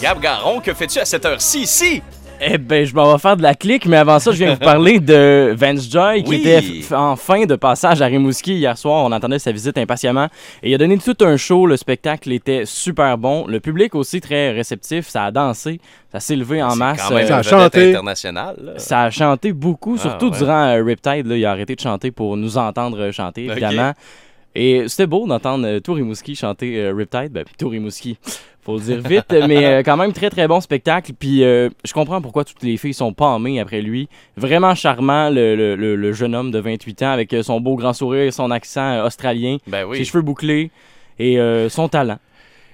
Gab Garon, que fais-tu à cette heure-ci ici? Eh ben, je m'en vais faire de la clique, mais avant ça, je viens vous parler de Vance Joy, qui Oui. était en fin de passage à Rimouski hier soir. On attendait sa visite impatiemment. Et il a donné tout un show. Le spectacle était super bon. Le public aussi très réceptif. Ça a dansé. Ça s'est levé en masse. quand même Euh, Ça a chanté. internationale. là. ça a chanté beaucoup, Ah, surtout ouais. durant euh, Riptide. Là, il a arrêté de chanter pour nous entendre chanter, évidemment. Et c'était beau d'entendre euh, Tour Rimouski chanter euh, Riptide. Ben, puis Tour Rimouski, faut le dire vite, mais euh, quand même très très bon spectacle. Puis euh, je comprends pourquoi toutes les filles sont palmées après lui. Vraiment charmant, le, le- le- le jeune homme de 28 ans avec euh, son beau grand sourire et son accent australien, Ben ses cheveux bouclés et son talent.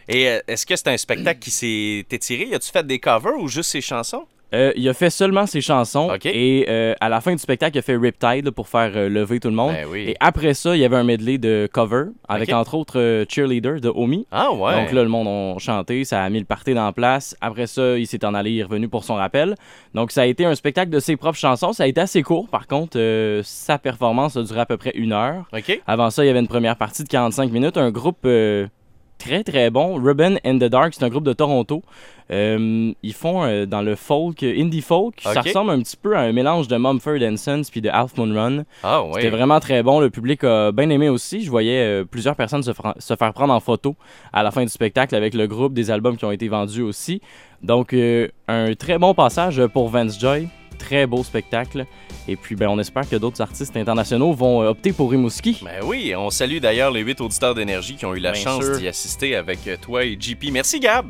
Et est-ce que c'est un spectacle qui s'est étiré? As-tu fait des covers ou juste ses chansons? Euh, il a fait seulement ses chansons et euh, à la fin du spectacle, il a fait Riptide là, pour faire euh, lever tout le monde. Ben oui. Et après ça, il y avait un medley de cover avec entre autres Cheerleader de Omi. Ah ouais. Donc là, le monde a chanté, ça a mis le party dans la place. Après ça, il s'est en allé, il est revenu pour son rappel. Donc ça a été un spectacle de ses propres chansons. Ça a été assez court, par contre. sa performance a duré à peu près une heure. OK. Avant ça, il y avait une première partie de 45 minutes. Un groupe très très bon, Ruben and the Dark, c'est un groupe de Toronto. Euh, ils font euh, dans le folk, euh, indie folk. Ça ressemble un petit peu à un mélange de Mumford Sons puis de Half Moon Run. Ah. C'était vraiment très bon. Le public a bien aimé aussi. Je voyais plusieurs personnes se, se faire prendre en photo à la fin du spectacle avec le groupe, des albums qui ont été vendus aussi. Donc, un très bon passage pour Vance Joy. Très beau spectacle. Et puis, ben, on espère que d'autres artistes internationaux vont euh, opter pour Rimouski. Ben oui, on salue d'ailleurs les huit auditeurs d'énergie qui ont eu la Bien chance d'y assister avec euh, toi et JP. Merci Gab.